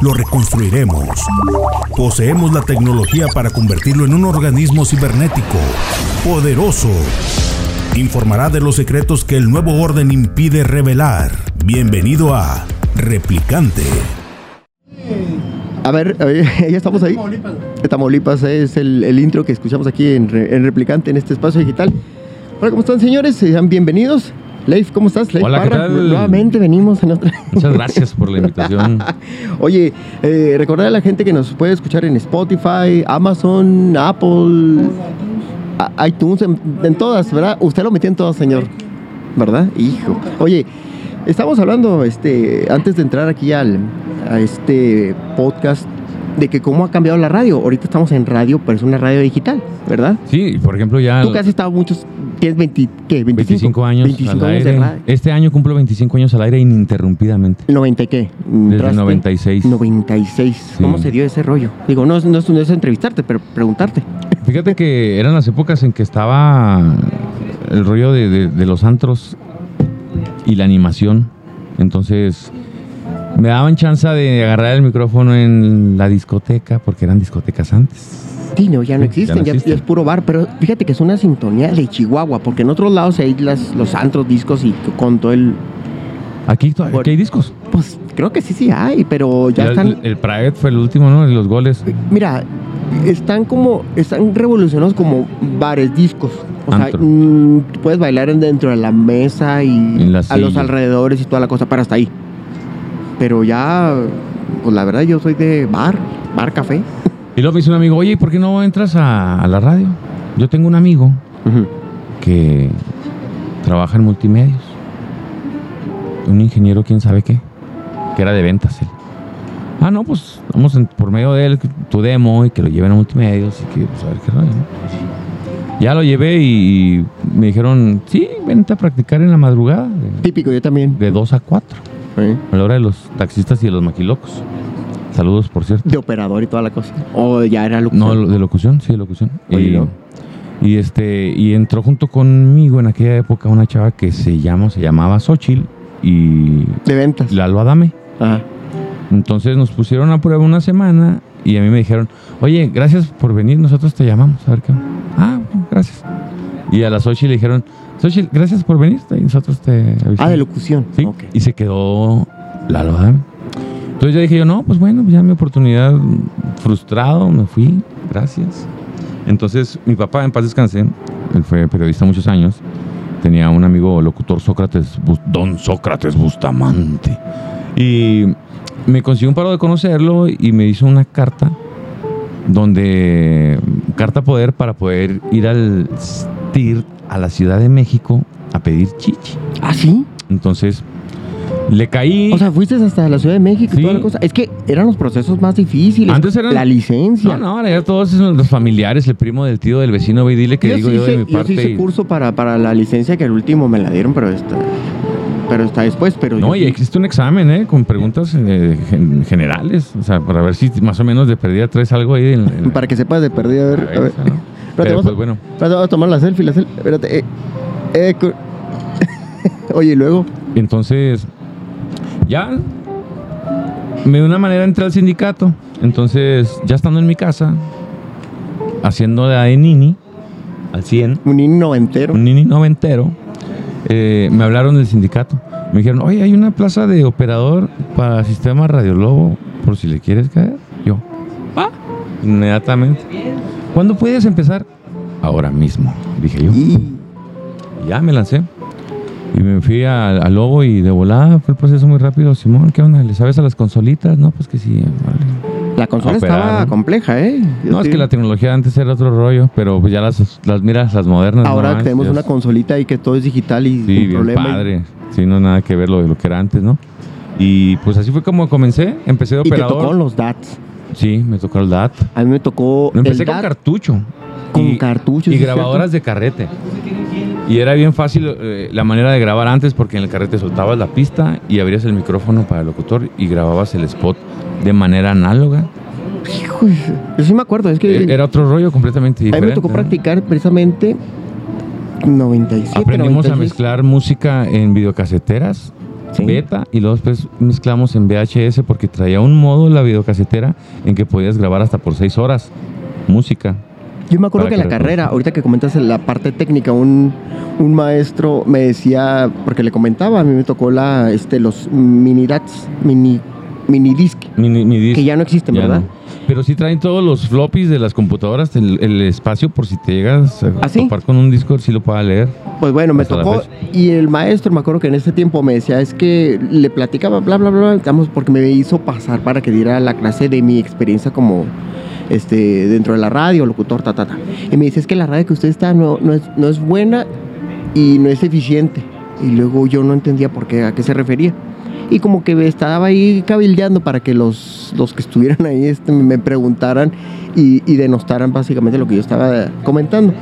Lo reconstruiremos. Poseemos la tecnología para convertirlo en un organismo cibernético, poderoso. Informará de los secretos que el nuevo orden impide revelar. Bienvenido a Replicante. A ver, ya estamos ahí. Tamaulipas es el, intro que escuchamos aquí en, en Replicante, en este espacio digital. Hola, ¿cómo están, señores? Sean bienvenidos. Leif, ¿cómo estás? Leif Hola, ¿qué Parra. tal? Nuevamente venimos en otra. Muchas gracias por la invitación. Oye, eh, recordar a la gente que nos puede escuchar en Spotify, Amazon, Apple, iTunes, en, en todas, ¿verdad? Usted lo metió en todas, señor. ¿Verdad? Hijo. Oye, estamos hablando este, antes de entrar aquí al, a este podcast de que cómo ha cambiado la radio. Ahorita estamos en radio, pero es una radio digital, ¿verdad? Sí, por ejemplo, ya Tú que has estado muchos, tienes 20, ¿qué? 25, 25 años 25 al años de aire. radio. Este año cumplo 25 años al aire ininterrumpidamente. ¿90 y qué? Desde el ¿Entraste? 96. 96. ¿Cómo Sí. se dio ese rollo? Digo, no, es- no, no es entrevistarte, pero preguntarte. Fíjate que eran las épocas en que estaba el rollo de, de- de los antros y la animación. Entonces me daban chance de agarrar el micrófono en la discoteca, porque eran discotecas antes. Ya no ya existen, ya, es puro bar, pero fíjate que es una sintonía de Chihuahua, porque en otros lados hay las, los antros, discos y con todo el... Aquí, to- aquí hay discos. Pues creo que sí, sí hay, pero ya Ya están... el, el Pride fue el último, ¿no? Los goles. Mira, están como, están revolucionados como bares, discos. O sea, mm, puedes bailar en- dentro de la mesa y la a los alrededores y toda la cosa, para hasta ahí. Pero ya, pues la verdad yo soy de bar, bar café. Y luego me dice un amigo, oye, ¿y por qué no entras a, a la radio? Yo tengo un amigo que trabaja en multimedios. Un ingeniero, quién sabe qué, que era de ventas él. Ah, no, pues vamos en- por medio de él, tu demo y que lo lleven a multimedios y que, pues, a ver qué rollo, ¿no? Ya lo llevé y, me dijeron, sí, vente a practicar en la madrugada, de, Típico, yo también. de 2 a 4, ¿eh? a la hora de los taxistas y de los maquilocos. Saludos, por cierto. De operador y toda la cosa. O ya era locución. No, de locución, sí, de locución. Oye, y, ¿no? y este, y entró junto conmigo en aquella época una chava que se llama, se llamaba Xochitl y De ventas. Lalo Adame. Ajá. Entonces nos pusieron a prueba una semana y a mí me dijeron, oye, gracias por venir, nosotros te llamamos, a ver qué. onda". Ah, gracias. Y a la Xochitl le dijeron, Xochitl, gracias por venir, y nosotros te avisamos". Ah, de locución. Sí, y se quedó Lalo Adame. Entonces ya dije yo, no, pues bueno, ya mi oportunidad frustrado, me fui, gracias. Entonces mi papá, en paz descanse, él fue periodista muchos años, tenía un amigo locutor Sócrates, don Sócrates Bustamante, y me consiguió un paro de conocerlo y me hizo una carta donde, carta poder para poder ir al STIR a la Ciudad de México a pedir chichi. ¿Ah, sí? Entonces, le caí. O sea, fuiste hasta la Ciudad de México y Sí. toda la cosa. Es que eran los procesos más difíciles. Antes eran- La licencia. no, no, ahora ya todos son los familiares, el primo del tío, del vecino, ve y dile que yo digo sí yo de hice, mi yo sí parte. hice y- curso para, para la licencia que el último me la dieron, pero está, pero está después. Pero no, yo y existe un examen, ¿eh? Con preguntas eh, gen- generales. O sea, para ver si más o menos de perdida traes algo ahí. En, en- Para que sepas de perdida. A ver, a ver. Pero vamos, pues bueno, espérate, vamos a tomar la selfie, la selfie. Espérate. eh, eh, Oye, y luego. entonces, ya, de una manera entré al sindicato. Entonces, ya estando en mi casa, haciendo de Nini, al 100, Un niño noventero. un nini noventero, eh, me hablaron del sindicato. Me dijeron, oye, hay una plaza de operador para sistema Radiolobo, por si le quieres caer. Yo, va, inmediatamente. ¿Cuándo puedes empezar? Ahora mismo, dije yo. Y ya me lancé. Y me fui al Lobo y de volada fue el proceso muy rápido. Simón, ¿qué onda? ¿Le sabes a las consolitas? No, pues que sí. vale. la consola Operar, estaba ¿no? compleja, ¿eh? Yo No, es que la tecnología antes era otro rollo, pero pues ya las, las miras, las modernas. Ahora no, tenemos una consolita ahí que todo es digital y Sí, sin problema. y- padre. Sí, no nada que ver lo de lo que era antes, ¿no? Y pues así fue como comencé. Empecé de Y te operador. tocó los DATs. Sí, me tocó el DAT. A mí me tocó Empecé el con DAT cartucho. con Y- cartuchos. Y ¿sí es grabadoras de carrete. Y era bien fácil eh, la manera de grabar antes porque en el carrete soltabas la pista y abrías el micrófono para el locutor y grababas el spot de manera análoga. Hijo, yo sí me acuerdo, es que Eh, Era otro rollo completamente a mí diferente. me tocó ¿no? practicar precisamente 97, Aprendimos a 96. mezclar música en videocaseteras, Sí. beta, y luego después mezclamos en VHS porque traía un modo la videocasetera en que podías grabar hasta por seis horas música. Yo me acuerdo que en la carrera, ahorita que comentas en la parte técnica, un, un maestro me decía, porque le comentaba, a mí me tocó la, este, los mini DATs, mini, mini disc, Mi, mi disc, que ya no existen, ya ¿verdad? no. Pero sí traen todos los floppies de las computadoras, el, el espacio por si te llegas a ¿Ah, sí? topar con un disco, sí lo pueda leer. Pues bueno, me tocó y el maestro, me acuerdo que en ese tiempo me decía, es que le platicaba, bla, bla, bla, digamos, porque me hizo pasar para que diera la clase de mi experiencia como este dentro de la radio, locutor, ta, ta, ta. Y me dice, es que la radio que usted está no, no, es, no es buena y no es eficiente. Y luego yo no entendía por qué, a qué se refería. Y como que estaba ahí cabildeando para que los, los que estuvieran ahí este, me preguntaran y, y denostaran básicamente lo que yo estaba comentando.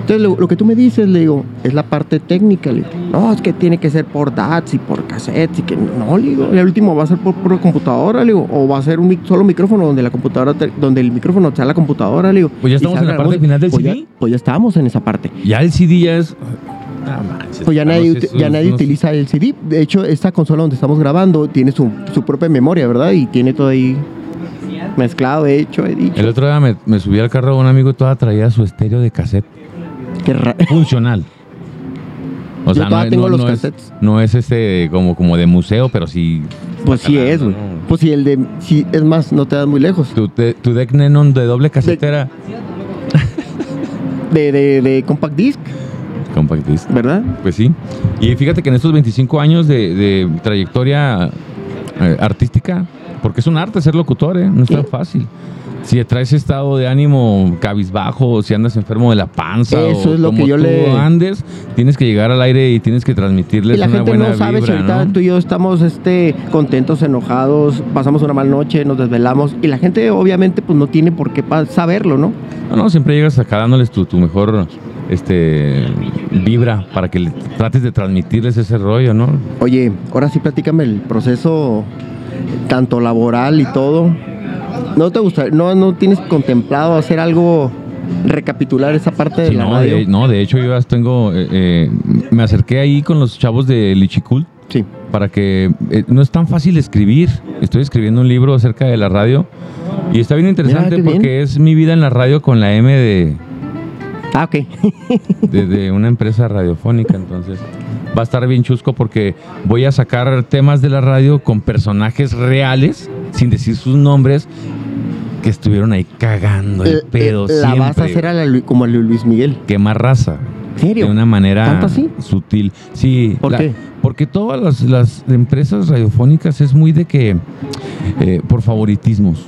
Entonces, lo, lo que tú me dices, le digo, es la parte técnica. Le digo, no, es que tiene que ser por DATs y por cassettes y que no, le digo, el último va a ser por pura computadora, le digo, o va a ser un mic- solo micrófono donde la computadora, te- donde el micrófono sea la computadora, le digo. Pues ya estamos en la parte música. final del Pues ya- CD. pues ya estamos en esa parte. Ya el CD ya es... Manches, Pues ya nadie, ya nadie unos- utiliza el CD. De hecho, esta consola donde estamos grabando tiene su, su propia memoria, ¿verdad? Y tiene todo ahí mezclado, hecho, he dicho. El otro día me, me subí al carro de un amigo y toda traía su estéreo de cassette funcional. O Yo todavía no, tengo no- los no es- no es este como, como de museo, pero sí. Pues sí es, güey. Pues sí, el de. Sí, es más, no te das muy lejos. Tu, te- tu deck Nenon de doble casetera. De, de, de compact disc, Compact disc. ¿verdad? Pues sí. Y fíjate que en estos 25 años de, de trayectoria eh, artística, porque es un arte ser locutor, ¿eh? No es tan fácil. Si traes estado de ánimo cabizbajo, si andas enfermo de la panza, Eso o es lo como que yo tú le- andes, tienes que llegar al aire y tienes que transmitirles Y la una gente buena no sabe si ahorita ¿no? tú y yo estamos este, contentos, enojados, pasamos una mala noche, nos desvelamos. Y la gente, obviamente, pues no tiene por qué saberlo, ¿no? No, no, siempre llegas acá dándoles tu, tu mejor este vibra para que le trates de transmitirles ese rollo, ¿no? Oye, ahora sí platícame el proceso, tanto laboral y todo. ¿No te gusta, no, no tienes contemplado hacer algo, recapitular esa parte de la no, radio? de, no, de hecho yo tengo, eh, eh, me acerqué ahí con los chavos de Lichicult Sí. para que eh, no es tan fácil escribir. Estoy escribiendo un libro acerca de la radio y está bien interesante bien. porque es mi vida en la radio con la M de, Ah, ok. de, de una empresa radiofónica. Entonces va a estar bien chusco porque voy a sacar temas de la radio con personajes reales, sin decir sus nombres, que estuvieron ahí cagando el Eh, pedo. eh, la vas a siempre. hacer a la como a Luis Miguel. Quema raza. ¿En serio? De una manera ¿Tanto así? sutil. Sí. ¿Por qué? Porque todas las, las empresas radiofónicas es muy de que, eh, por favoritismos.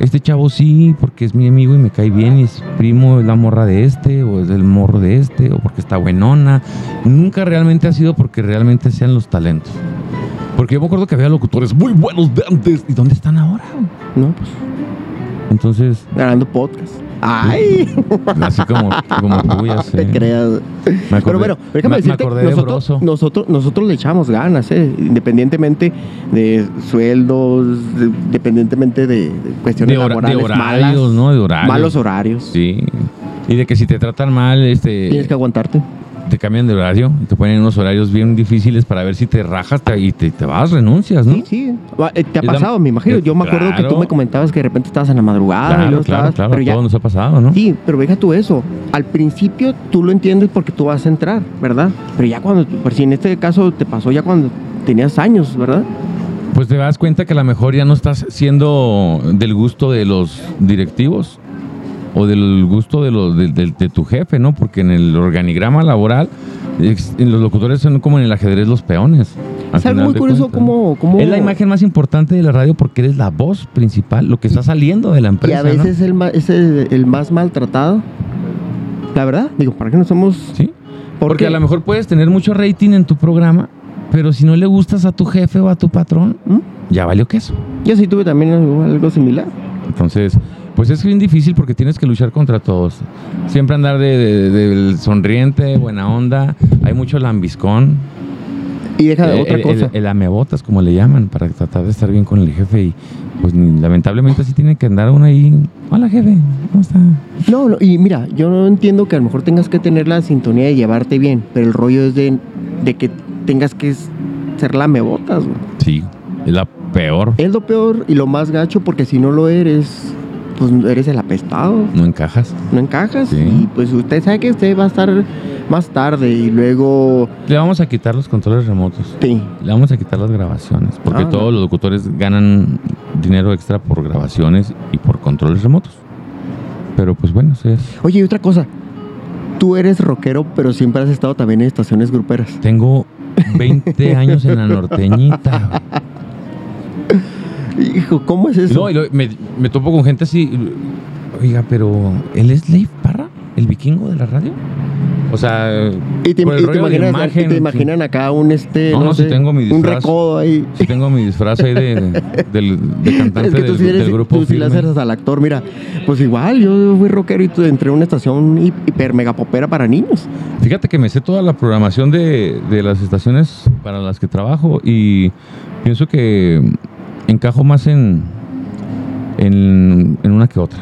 Este chavo sí, porque es mi amigo y me cae bien y es primo, es la morra de este, o es el morro de este, o porque está buenona. Nunca realmente ha sido porque realmente sean los talentos. Porque yo me acuerdo que había locutores muy buenos de antes. ¿Y dónde están ahora? No, pues Entonces, grabando podcast. ¡Ay! así como, como tú, ya sé. te creas. Me acordé- Pero bueno, déjame me- me decirte, de nosotros, nosotros, nosotros le echamos ganas, ¿eh? independientemente de sueldos, de- independientemente de, de cuestiones de, hora- de laborales horarios, malas, ¿no? De horarios. malos horarios. Sí. Y de que si te tratan mal, este, Tienes que aguantarte. Te cambian de horario, y te ponen unos horarios bien difíciles para ver si te rajas te- y te, te vas, renuncias, ¿no? Sí, sí. Eh, Te ha la- pasado, me imagino. Yo me acuerdo que tú me comentabas que de repente estabas en la madrugada y Claro, luego claro, estabas. claro, pero ya, todos nos ha pasado, ¿no? Sí, pero deja tú eso. Al principio tú lo entiendes porque tú vas a entrar, ¿verdad? Pero ya cuando, por si en este caso te pasó ya cuando tenías años, ¿verdad? Pues te das cuenta que a lo mejor ya no estás siendo del gusto de los directivos o del gusto de, los, de, de- de tu jefe, ¿no? Porque en el organigrama laboral, ex- los locutores son como en el ajedrez los peones. Es algo muy curioso cómo, cómo... Es la imagen más importante de la radio porque eres la voz principal, lo que está saliendo de la Y empresa. a ¿no? veces el, ma- es el, el más maltratado. La verdad, digo, ¿para qué no somos...? Sí. Porque a lo mejor puedes tener mucho rating en tu programa, Pero si no le gustas a tu jefe o a tu patrón, ¿Mm? ya valió queso. Yo sí tuve también algo, algo similar. Entonces, pues es bien difícil porque tienes que luchar contra todos. Siempre andar de, de- sonriente, buena onda. Hay mucho lambiscón. Y deja Eh, otra el, cosa. El, el amebotas, como le llaman, para tratar de estar bien con el jefe. Y pues lamentablemente así tiene que andar uno ahí. Hola jefe, ¿cómo está? No, no, y mira, yo no entiendo que a lo mejor tengas que tener la sintonía de llevarte bien, pero el rollo es de, de que tengas que ser lamebotas, güey. Sí, es la peor. Es lo peor y lo más gacho porque si no lo eres, pues eres el apestado, No encajas. no encajas Sí. y pues usted sabe que usted va a estar más tarde y luego... Le vamos a quitar los controles remotos. Sí, Le vamos a quitar las grabaciones, porque Ah, todos no. los locutores ganan dinero extra por grabaciones y por controles remotos. Pero pues bueno, eso es. Oye, y otra cosa. Tú eres rockero, pero siempre has estado también en estaciones gruperas. Tengo 20 años en la norteñita. Hijo, ¿cómo es eso? No, y me, me topo con gente así. Oiga, pero ¿él es Leif Parra? ¿El vikingo de la radio? O sea, y te, por el y te rollo de imaginas, imagen, y te imaginan acá un este, No, no, sé, tengo mi un disfraz. recodo ahí. sí tengo mi disfraz ahí de, del, de cantante es que tú del, sí eres, del grupo tú sí le Firme. haces al actor, mira, pues igual, yo fui rockero y tú entré a una estación hi- hiper mega popera para niños. Fíjate que me sé toda la programación de, de las estaciones para las que trabajo y pienso que encajo más en, en, en una que otra.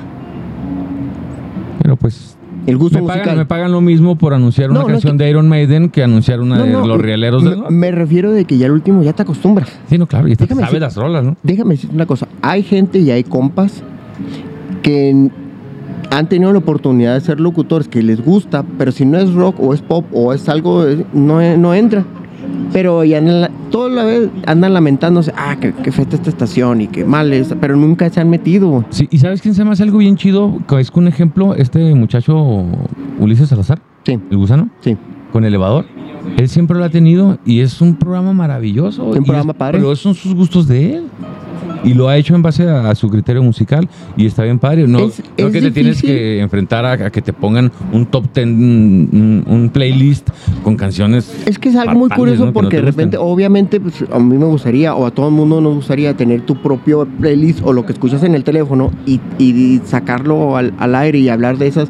Pero pues El gusto me musical. pagan, me pagan lo mismo por anunciar una No, canción que- de Iron Maiden que anunciar una No, de los rieleros me, del me refiero de que ya al último ya te acostumbras. Sí, no, claro, y te sabes decir- las rolas, ¿no? Déjame decirte una cosa, hay gente y hay compas que han tenido la oportunidad de ser locutores que les gusta, pero si no es rock o es pop o es algo, eh, no, no entra. Pero ya andan la- toda la vez andan lamentándose, ah, que, que feta esta estación y que mal es, pero nunca se han metido. Sí, y ¿sabes quién se me hace algo bien chido? Es que un ejemplo, este muchacho Ulises Salazar, Sí, el gusano, sí. con elevador. Él siempre lo ha tenido y es un programa maravilloso. Un y programa es- padre. Pero son sus gustos de él. Y lo ha hecho en base a, a su criterio musical y está bien padre. No, Es- es que te tienes que enfrentar a, a que te pongan un top ten, un, un playlist con canciones. Es que es algo muy curioso ¿no? Que no porque de repente, obviamente, pues, a mí me gustaría, o a todo el mundo nos gustaría tener tu propio playlist o lo que escuchas en el teléfono y, y sacarlo al, al aire y hablar de esas.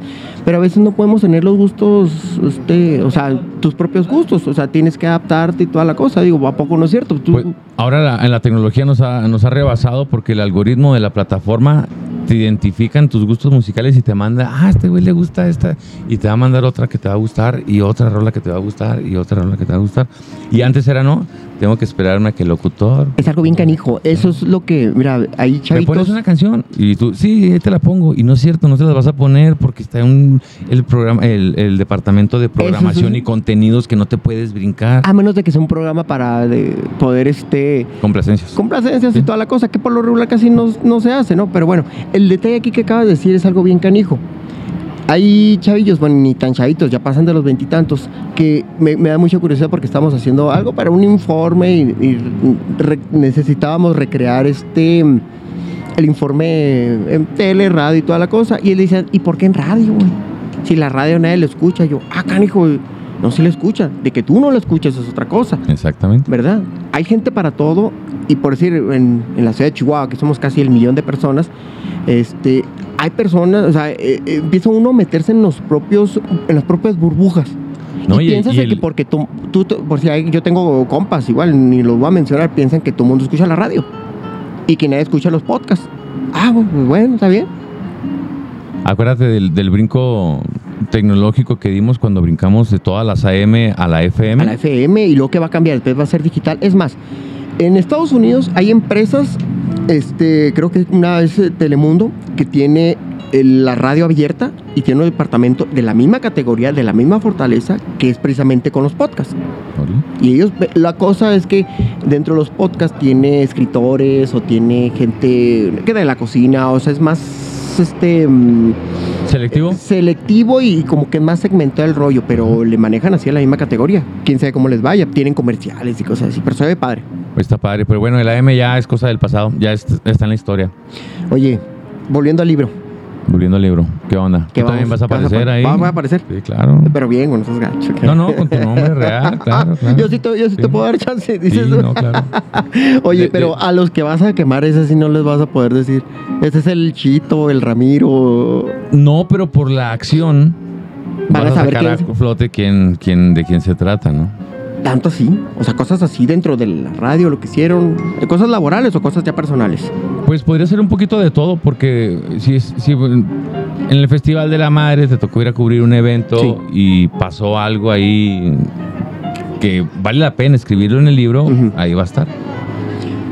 Pero a veces no podemos tener los gustos, este, o sea, tus propios gustos. O sea, tienes que adaptarte y toda la cosa. Digo, ¿a poco no es cierto? Tú- Pues, ahora la, en la tecnología nos ha, nos ha rebasado porque el algoritmo de la plataforma te identifica en tus gustos musicales y te manda, ah, a este güey le gusta esta, y te va a mandar otra que te va a gustar, y otra rola que te va a gustar, y otra rola que te va a gustar. Y antes era, no, tengo que esperarme a que el locutor es algo bien canijo. Eso es lo que, mira, ahí me chavitos. pones una canción y tú, sí, te la pongo. Y no es cierto, no te las vas a poner porque está un, el programa, el, el departamento de programación y contenidos que no te puedes brincar. A menos de que sea un programa para de poder, este, Complacencias. complacencias y Sí. toda la cosa, que por lo regular casi no, no se hace, ¿no? Pero bueno, el detalle aquí que acabas de decir es algo bien canijo. Hay chavillos, bueno, ni tan chavitos, ya pasan de los veintitantos, que me, da mucha curiosidad porque estamos haciendo algo para un informe y, necesitábamos recrear este el informe en tele, radio y toda la cosa. Y él dice, ¿y por qué en radio, güey? Si la radio nadie lo escucha. Yo, ah, canijo, no se le escucha. De que tú no lo escuches es otra cosa. Exactamente. ¿verdad? Hay gente para todo y por decir, en, en la ciudad de Chihuahua, que somos casi el millón de personas, este, hay personas, o sea, eh, eh, empieza uno a meterse en los propios, en las propias burbujas. No, y, piensas y que porque tú, tú- por si hay- yo tengo compas, igual, ni los voy a mencionar, piensan que todo el mundo escucha la radio y que nadie escucha los podcasts. Ah, bueno, pues bueno, está bien. Acuérdate del, del brinco tecnológico que dimos cuando brincamos de todas las AM a la FM. a la FM y luego que va a cambiar, después va a ser digital. Es más, en Estados Unidos hay empresas, este, creo que una es eh, Telemundo, que tiene eh, la radio abierta y tiene un departamento de la misma categoría, de la misma fortaleza, que es precisamente con los podcasts. Y ellos, la cosa es que dentro de los podcasts tiene escritores o tiene gente que de la cocina, o sea, es más este mm, ¿Selectivo? selectivo y como que más segmentado el rollo, pero le manejan así a la misma categoría. Quién sabe cómo les vaya, tienen comerciales y cosas así, pero se ve padre. Pues está padre. Pero bueno, el AM ya es cosa del pasado. Ya es- está en la historia. Oye, volviendo al libro, Volviendo al libro. ¿Qué onda? ¿Qué ¿Tú también vamos- vas a vas a aparecer ahí? Va- voy a aparecer. Sí, claro. Pero bien, con esos gachos. No, no, con tu nombre real, claro, claro. Yo sí, te, yo sí te puedo dar chance, Sí, dices. no, claro. Oye, De- pero de- a los que vas a quemar, ese sí no les vas a poder decir. Ese es el Chito, el Ramiro. No, pero por la acción Van a vas a saber sacar a quién es. flote quién, quién, de quién se trata, ¿no? Tanto así. O sea, cosas así dentro de la radio, lo que hicieron. ¿De cosas laborales o cosas ya personales? Pues podría ser un poquito de todo, porque si, es- si en el Festival de la Madre te tocó ir a cubrir un evento Sí. y pasó algo ahí que vale la pena escribirlo en el libro, ahí va a estar.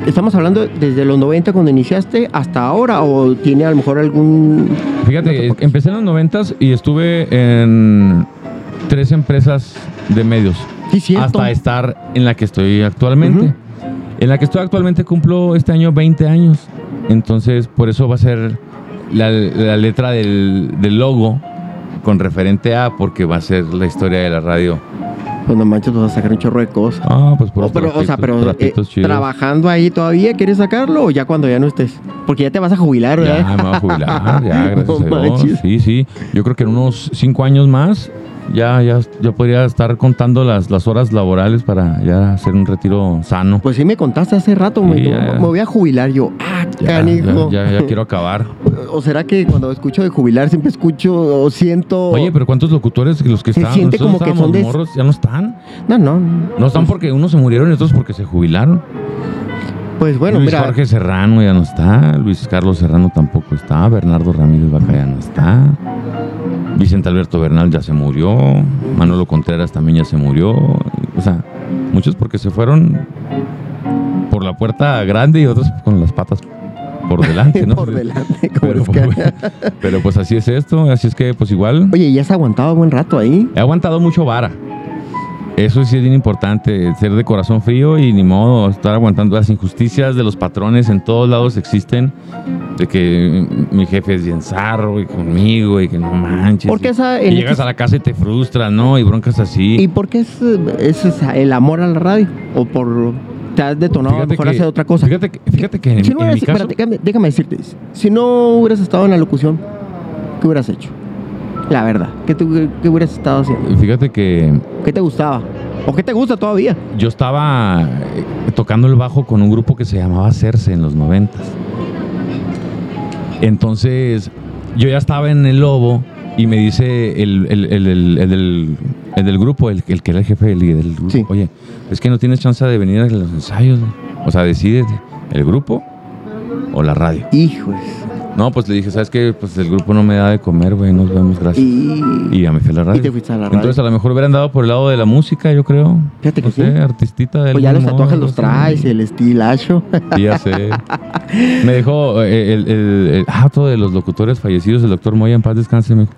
¿Estamos hablando desde los 90 cuando iniciaste hasta ahora o tiene a lo mejor algún... Fíjate, empecé en los noventas y estuve en tres empresas de medios Sí, cierto. hasta estar en la que estoy actualmente. Ujú. En la que estoy actualmente cumplo este año 20 años. Entonces, por eso va a ser la, la letra del, del logo con referente a, porque va a ser la historia de la radio. Pues no manches, vas a sacar un chorro de cosas. Ah, pues por O, pero, o sea, pero eh, trapitos trabajando ahí todavía, ¿quieres sacarlo o ya cuando ya no estés? Porque ya te vas a jubilar, ¿verdad? Ya me voy a jubilar, ya, gracias No a Dios. Sí, sí. Yo creo que en unos cinco años más ya, ya, ya podría estar contando las, las horas laborales para ya hacer un retiro sano. Pues sí me contaste hace rato, Sí, me, ya, ya. me voy a jubilar yo. Ah, Ya, canijo. ya, ya, quiero acabar. ¿O será que cuando escucho de jubilar siempre escucho o siento... Oye, pero ¿cuántos locutores los que Se siente como que son de- morros ya no están? No, no. No están porque unos se murieron y otros porque se jubilaron. Pues bueno, Luis mira, Jorge Serrano ya no está, Luis Carlos Serrano tampoco está, Bernardo Ramírez Vaca ya no está, Vicente Alberto Bernal ya se murió, Manolo Contreras también ya se murió, o sea, muchos porque se fueron por la puerta grande y otros con las patas por delante, ¿no? por delante. como Pero, es que- pero pues así es esto, así es que pues igual Oye, ya has aguantado buen rato ahí. he aguantado mucho vara. Eso sí es bien importante, ser de corazón frío y ni modo, estar aguantando las injusticias de los patrones en todos lados existen, de que mi jefe es bien zarro y conmigo y que no manches. Porque y- esa- y en llegas a la casa y te frustras, ¿no? Y broncas así. ¿Y por qué es, es el amor a la radio? ¿O por te has detonado a lo mejor que- hacer otra cosa? Fíjate que, fíjate que en, Si no en hubieras- mi caso... espérate, déjame, déjame decirte, si no hubieras estado en la locución, ¿qué hubieras hecho? La verdad, ¿qué, tú- qué hubieras estado haciendo? Fíjate que ¿Qué te gustaba? ¿O qué te gusta todavía? yo estaba eh, tocando el bajo con un grupo que se llamaba Cerce en los noventas. Entonces, yo ya estaba en el Lobo y me dice el, el- el- el- el del, el del grupo, el, que era el jefe del, del grupo, Sí. oye, es que no tienes chance de venir a los ensayos. O sea, decídete, ¿el grupo o la radio? Hijos. No, pues le dije, ¿sabes qué? Pues el grupo no me da de comer, güey, nos vemos, gracias. Y... Y ya me fui a la radio. Y te fuiste a la radio. Entonces a lo mejor hubieran dado por el lado de la música, yo creo. Fíjate que no sí. sé, artistita de Pues ya los tatuajes los traes, el estilacho. Sí, ya sé. Me dejó eh, el, el, el- ah, de los locutores fallecidos, el doctor Moya, en paz descanse, me dijo,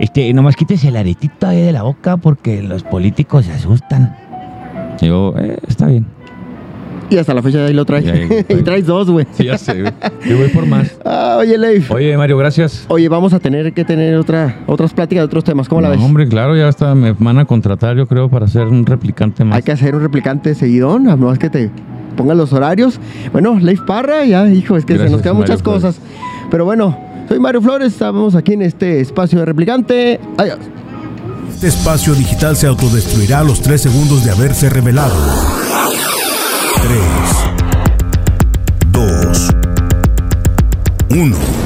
Este, nomás quítese el aretito ahí de la boca porque los políticos se asustan. y yo, eh, está bien. Y hasta la fecha de ahí lo traes. Y ahí- y traes dos, güey. Sí, ya sé, güey. Yo voy por más. Ah, oye, Leif. Oye, Mario, gracias. Oye, vamos a tener que tener otra, otras pláticas de otros temas. ¿Cómo la No, ves? Hombre, claro, ya hasta me van a contratar, yo creo, para ser un replicante más. Hay que hacer un replicante seguidón, a menos que te pongan los horarios. Bueno, Leif Parra, ya, hijo, es que se nos quedan Mario muchas Flores. cosas. Pero bueno, soy Mario Flores, estamos aquí en este espacio de replicante. Adiós. Este espacio digital se autodestruirá a los 3 segundos de haberse revelado. 3, 2, 1.